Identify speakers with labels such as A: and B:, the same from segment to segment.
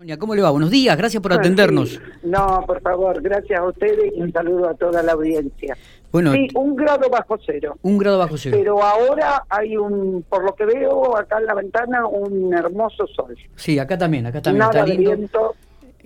A: Sonia, ¿cómo le va? Buenos días, gracias por atendernos.
B: Sí. No, por favor, gracias a ustedes y un saludo a toda la audiencia.
A: Bueno,
B: Sí, un grado bajo cero.
A: un grado bajo cero.
B: Pero ahora hay un, por lo que veo acá en la ventana, un hermoso sol.
A: Sí, acá también, acá también
B: Nada
A: está
B: de
A: lindo.
B: viento.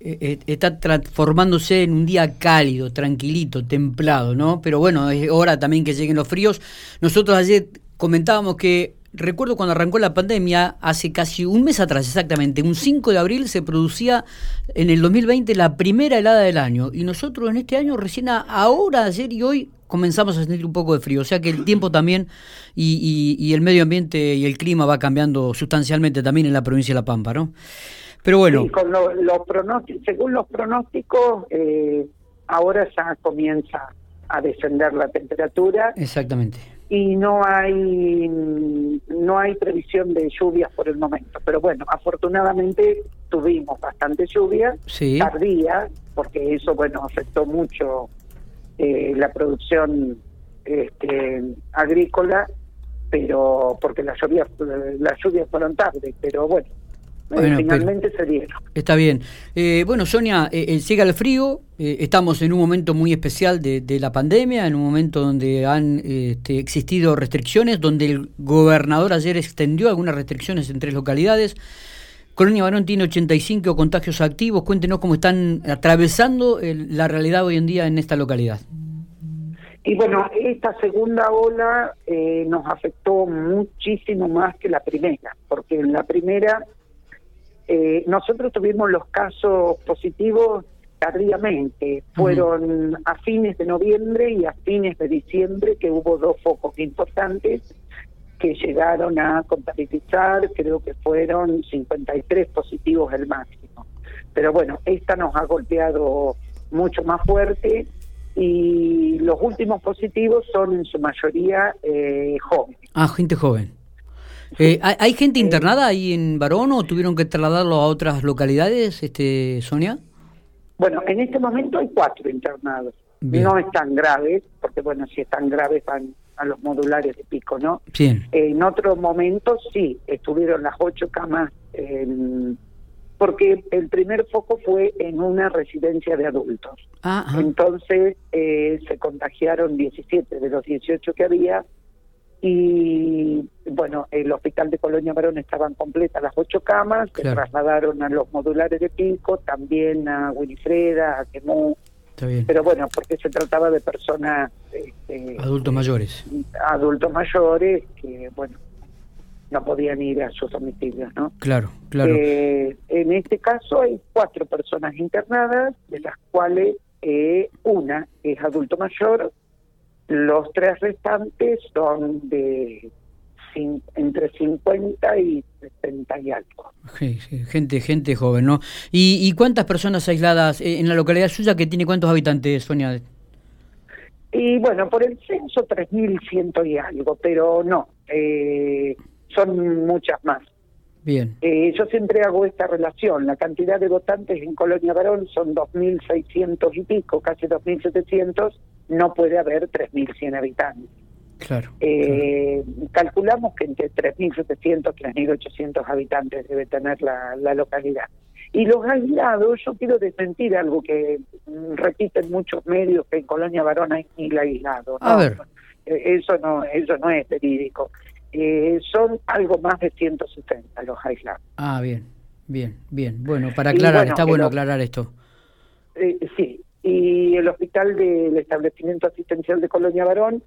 A: Eh, eh, está transformándose en un día cálido, tranquilito, templado, ¿no? Pero bueno, es hora también que lleguen los fríos. Nosotros ayer comentábamos que, recuerdo cuando arrancó la pandemia, hace casi un mes atrás exactamente, un 5 de abril se producía en el 2020 la primera helada del año. Y nosotros en este año, recién a- ahora, ayer y hoy, comenzamos a sentir un poco de frío. O sea que el tiempo también y, y- y el medio ambiente y el clima va cambiando sustancialmente también en la provincia de La Pampa, ¿no? Pero bueno.
B: Sí, con lo- los pronósticos, según los pronósticos, eh, ahora ya comienza a descender la temperatura
A: Exactamente.
B: Y no hay no hay previsión de lluvias por el momento. Pero bueno, afortunadamente tuvimos bastante lluvia,
A: Sí.
B: tardía, porque eso bueno afectó mucho eh, la producción este, agrícola, pero porque las lluvias las lluvias fueron tarde, pero bueno,
A: Bueno,
B: finalmente se dieron.
A: Está bien. Eh, bueno, Sonia, eh, eh, llega el frío, eh, estamos en un momento muy especial de, de la pandemia, en un momento donde han este, existido restricciones, donde el gobernador ayer extendió algunas restricciones en tres localidades. Colonia Barón tiene 85 contagios activos. Cuéntenos cómo están atravesando el- la realidad hoy en día en esta localidad.
B: Y bueno, esta segunda ola eh, nos afectó muchísimo más que la primera, porque en la primera eh, nosotros tuvimos los casos positivos tardíamente, fueron a fines de noviembre y a fines de diciembre que hubo dos focos importantes que llegaron a contabilizar, creo que fueron 53 positivos el máximo. Pero bueno, esta nos ha golpeado mucho más fuerte y los últimos positivos son en su mayoría eh, jóvenes.
A: Ah, gente joven. Eh, ¿hay, gente internada ahí en Barón o tuvieron que trasladarlo a otras localidades, este, Sonia?
B: Bueno, en este momento hay cuatro internados.
A: Bien.
B: No están graves, porque bueno, si están graves van a los modulares de pico, ¿no?
A: Bien.
B: En otros momentos sí, estuvieron las ocho camas, porque el primer foco fue en una residencia de adultos.
A: Ah, ajá.
B: Entonces eh, se contagiaron 17 de los 18 que había y bueno, el hospital de Colonia Barón estaban completas las ocho camas, se trasladaron a los modulares de Pico, también a Winifreda, a Quemú,
A: Está bien.
B: pero bueno, porque se trataba de personas este,
A: Adultos mayores.
B: adultos mayores que bueno, no podían ir a sus domicilios, ¿no?
A: Claro, claro.
B: Eh, en este caso hay cuatro personas internadas, de las cuales eh, una es adulto mayor, los tres restantes son de entre 50 y 60 y algo.
A: Sí, sí, gente, gente joven, ¿no? ¿Y, y cuántas personas aisladas eh, en la localidad suya que tiene cuántos habitantes, Sonia?
B: Y bueno, por el censo 3.100 y algo, pero no, eh, son muchas más.
A: Bien,
B: Eh, yo siempre hago esta relación. La cantidad de votantes en Colonia Barón son 2.600 y pico, casi 2.700. No puede haber 3.100 habitantes.
A: claro.
B: Eh, Calculamos que entre 3.700 3.800 habitantes debe tener la, la localidad. Y los aislados, yo quiero desmentir algo que mm, repiten muchos medios, que en Colonia Barón hay mil aislados.
A: A ver.
B: eh, Eso no, eso no es verídico. Eh, son algo más de 170 los aislados.
A: Ah, bien, bien, bien. Bueno, para
B: Y
A: aclarar,
B: bueno,
A: está bueno aclarar esto.
B: Eh, sí, y el hospital del establecimiento asistencial de Colonia Barón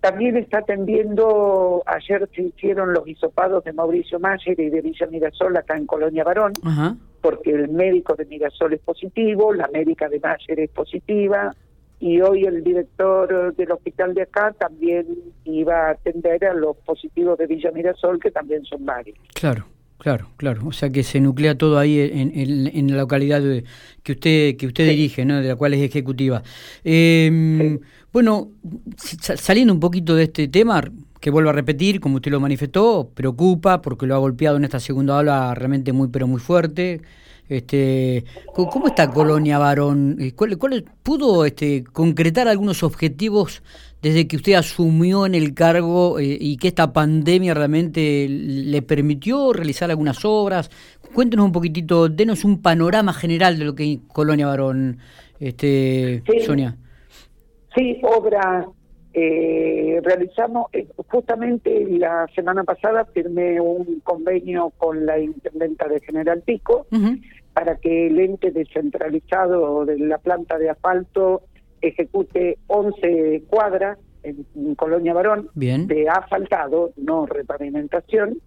B: también está atendiendo, ayer se hicieron los hisopados de Mauricio Mayer y de Villa Mirasol acá en Colonia Barón,
A: Ajá.
B: porque el médico de Mirasol es positivo, la médica de Mayer es positiva, y hoy el director del hospital de acá también iba a atender a los positivos de Villa Mirasol, que también son varios.
A: Claro, claro, claro. O sea que se nuclea todo ahí en, en- en la localidad de- que usted que usted dirige, ¿no? De la cual es ejecutiva. Eh, Bueno, sa- saliendo un poquito de este tema, que vuelvo a repetir, como usted lo manifestó, preocupa porque lo ha golpeado en esta segunda ola realmente muy, pero muy fuerte. Este, ¿cómo cómo está Colonia Varón? Eh, ¿Cuál, cuál- ¿Pudo este, concretar algunos objetivos desde que usted asumió en el cargo eh, y que esta pandemia realmente le permitió realizar algunas obras? cuéntenos un poquitito, denos un panorama general de lo que Colonia Barón, este, Sonia.
B: Sí, obras eh, realizamos, eh, justamente la semana pasada firmé un convenio con la Intendenta de General Pico para que el ente descentralizado de la planta de asfalto ejecute 11 cuadras en, Colonia Barón de asfaltado, no repavimentación.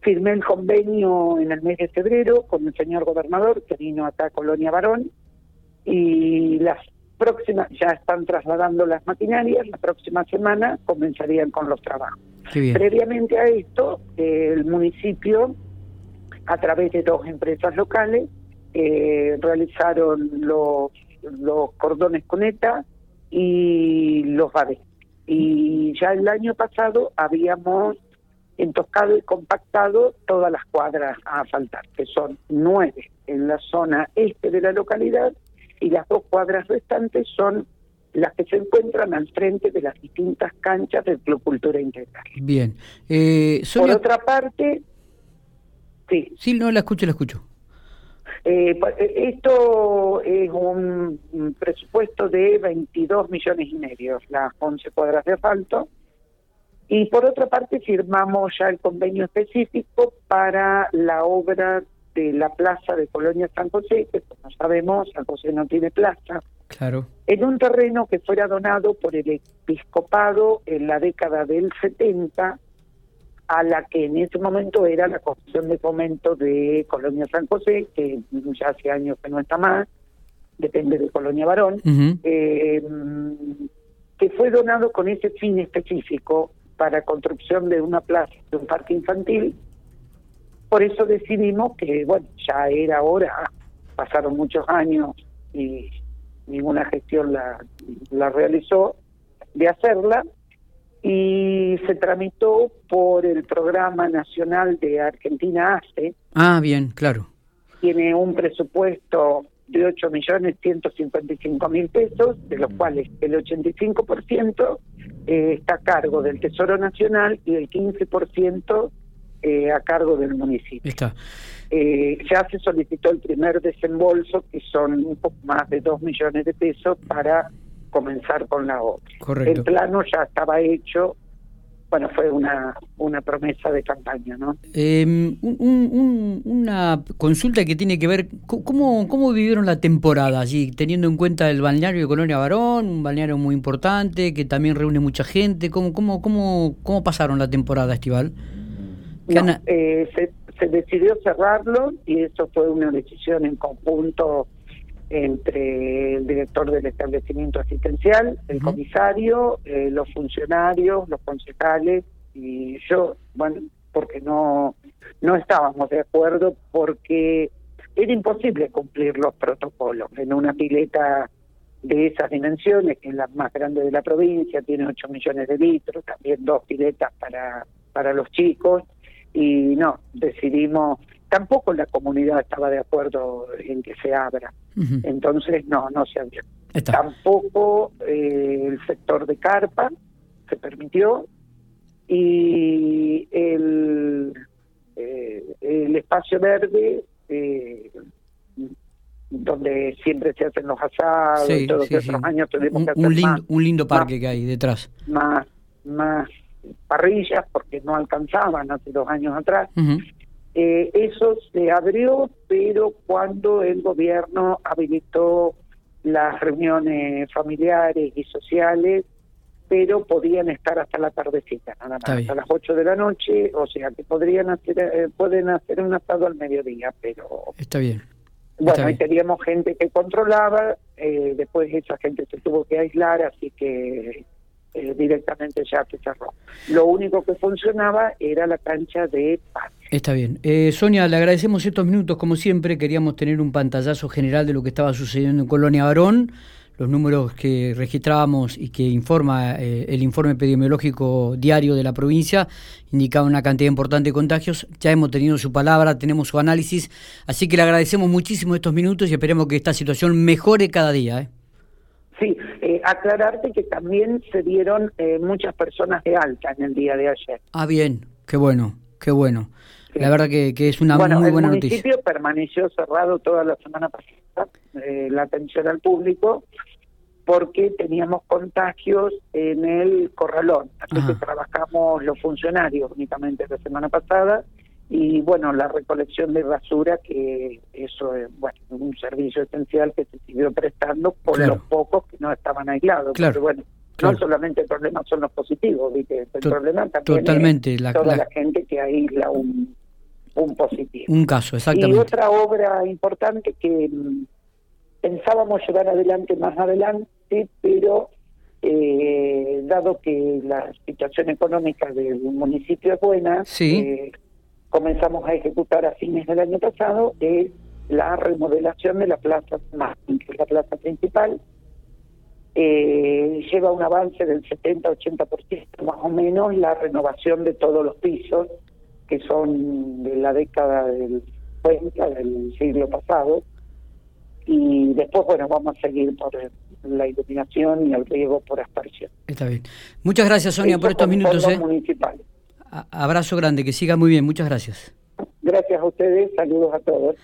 B: Firmé el convenio en el mes de febrero con el señor gobernador que vino acá a Colonia Barón y las próxima, ya están trasladando las maquinarias, la próxima semana comenzarían con los trabajos. Previamente a esto, el municipio, a través de dos empresas locales, eh, realizaron los, los cordones coneta y los bares. Y ya el año pasado habíamos entoscado y compactado todas las cuadras a asfaltar, que son nueve en la zona este de la localidad y las dos cuadras restantes son las que se encuentran al frente de las distintas canchas del Club Cultura Integral.
A: Bien.
B: Eh, Por otra parte,
A: sí. Sí, no, la escucho, la escucho.
B: Eh, eh, esto es un presupuesto de 22 millones y medio, las 11 cuadras de asfalto. Y por otra parte firmamos ya el convenio específico para la obra de la plaza de Colonia San José, que como sabemos San José no tiene plaza,
A: claro.
B: en un terreno que fuera donado por el episcopado en la década del 70 a la que en ese momento era la Comisión de Fomento de Colonia San José, que ya hace años que no está más, depende de Colonia Barón, eh, que fue donado con ese fin específico para construcción de una plaza, de un parque infantil, por eso decidimos que, bueno, ya era hora, pasaron muchos años y ninguna gestión la, la realizó, de hacerla, y se tramitó por el Programa Nacional de Argentina ACE.
A: Ah, bien, claro.
B: Tiene un presupuesto de 8 millones 155 mil pesos, de los cuales el 85% eh, está a cargo del Tesoro Nacional y el 15% eh, a cargo del municipio.
A: Está.
B: Eh, ya se solicitó el primer desembolso, que son un poco más de 2 millones de pesos, para comenzar con la obra.
A: Correcto.
B: El plano ya estaba hecho, bueno, fue una, una promesa de campaña, ¿no?
A: Eh, una consulta que tiene que ver, ¿cómo, ¿cómo vivieron la temporada allí, teniendo en cuenta el balneario de Colonia Barón, un balneario muy importante, que también reúne mucha gente? ¿Cómo, cómo, cómo, cómo pasaron la temporada estival?
B: eh, se, decidió cerrarlo y eso fue una decisión en conjunto entre el director del establecimiento asistencial, el comisario, eh, los funcionarios, los concejales y yo, bueno, porque no no estábamos de acuerdo porque era imposible cumplir los protocolos en una pileta de esas dimensiones, que es la más grande de la provincia, tiene 8 millones de litros, también dos piletas para, para los chicos, y no, decidimos, tampoco la comunidad estaba de acuerdo en que se abra, entonces no, no se abrió. Tampoco eh, el sector de carpa se permitió y el, eh, el espacio verde eh, donde siempre se hacen los asados y todos esos años tenemos
A: un,
B: que hacer
A: un lindo, un lindo parque que hay detrás.
B: más más parrillas porque no alcanzaban hace dos años atrás. Eh, eso se abrió, pero cuando el gobierno habilitó las reuniones familiares y sociales, pero podían estar hasta la tardecita, nada más, hasta las 8 de la noche, o sea que podrían hacer, eh, pueden hacer un asado al mediodía, pero...
A: Está bien.
B: Bueno, ahí teníamos gente que controlaba, eh, después esa gente se tuvo que aislar, así que eh, directamente ya se cerró. Lo único que funcionaba era la cancha de paz.
A: Está bien. Eh, Sonia, le agradecemos estos minutos, como siempre. Queríamos tener un pantallazo general de lo que estaba sucediendo en Colonia Barón, los números que registrábamos y que informa eh, el informe epidemiológico diario de la provincia indicaban una cantidad importante de contagios. Ya hemos tenido su palabra, tenemos su análisis, así que le agradecemos muchísimo estos minutos y esperemos que esta situación mejore cada día. ¿eh?
B: Sí, eh, aclararte que también se dieron eh, muchas personas de alta en el día de ayer.
A: Ah, bien, qué bueno, qué bueno. La verdad que, es una muy buena noticia.
B: El municipio permaneció cerrado toda la semana pasada, eh, la atención al público, porque teníamos contagios en el corralón. Así que trabajamos los funcionarios únicamente la semana pasada y bueno, la recolección de basura, que eso es bueno, un servicio esencial que se siguió prestando por los pocos que no estaban aislados.
A: Claro.
B: bueno, no solamente el problema son los positivos, ¿viste? el problema también
A: totalmente,
B: es toda la... gente que aísla un, un positivo.
A: Un caso, exactamente.
B: Y otra obra importante que mm, pensábamos llevar adelante más adelante, pero eh, dado que la situación económica del municipio es buena, eh, comenzamos a ejecutar a fines del año pasado es la remodelación de la plaza más, que es la plaza principal. Eh, lleva un avance del 70-80% más o menos la renovación de todos los pisos que son de la década del 50 del siglo pasado y después, bueno, vamos a seguir por la iluminación y el riego por aspersión.
A: Está bien. Muchas gracias, Sonia, por estos minutos.
B: ¿eh? Municipales.
A: Abrazo grande, que siga muy bien. Muchas gracias.
B: Gracias a ustedes, saludos a todos.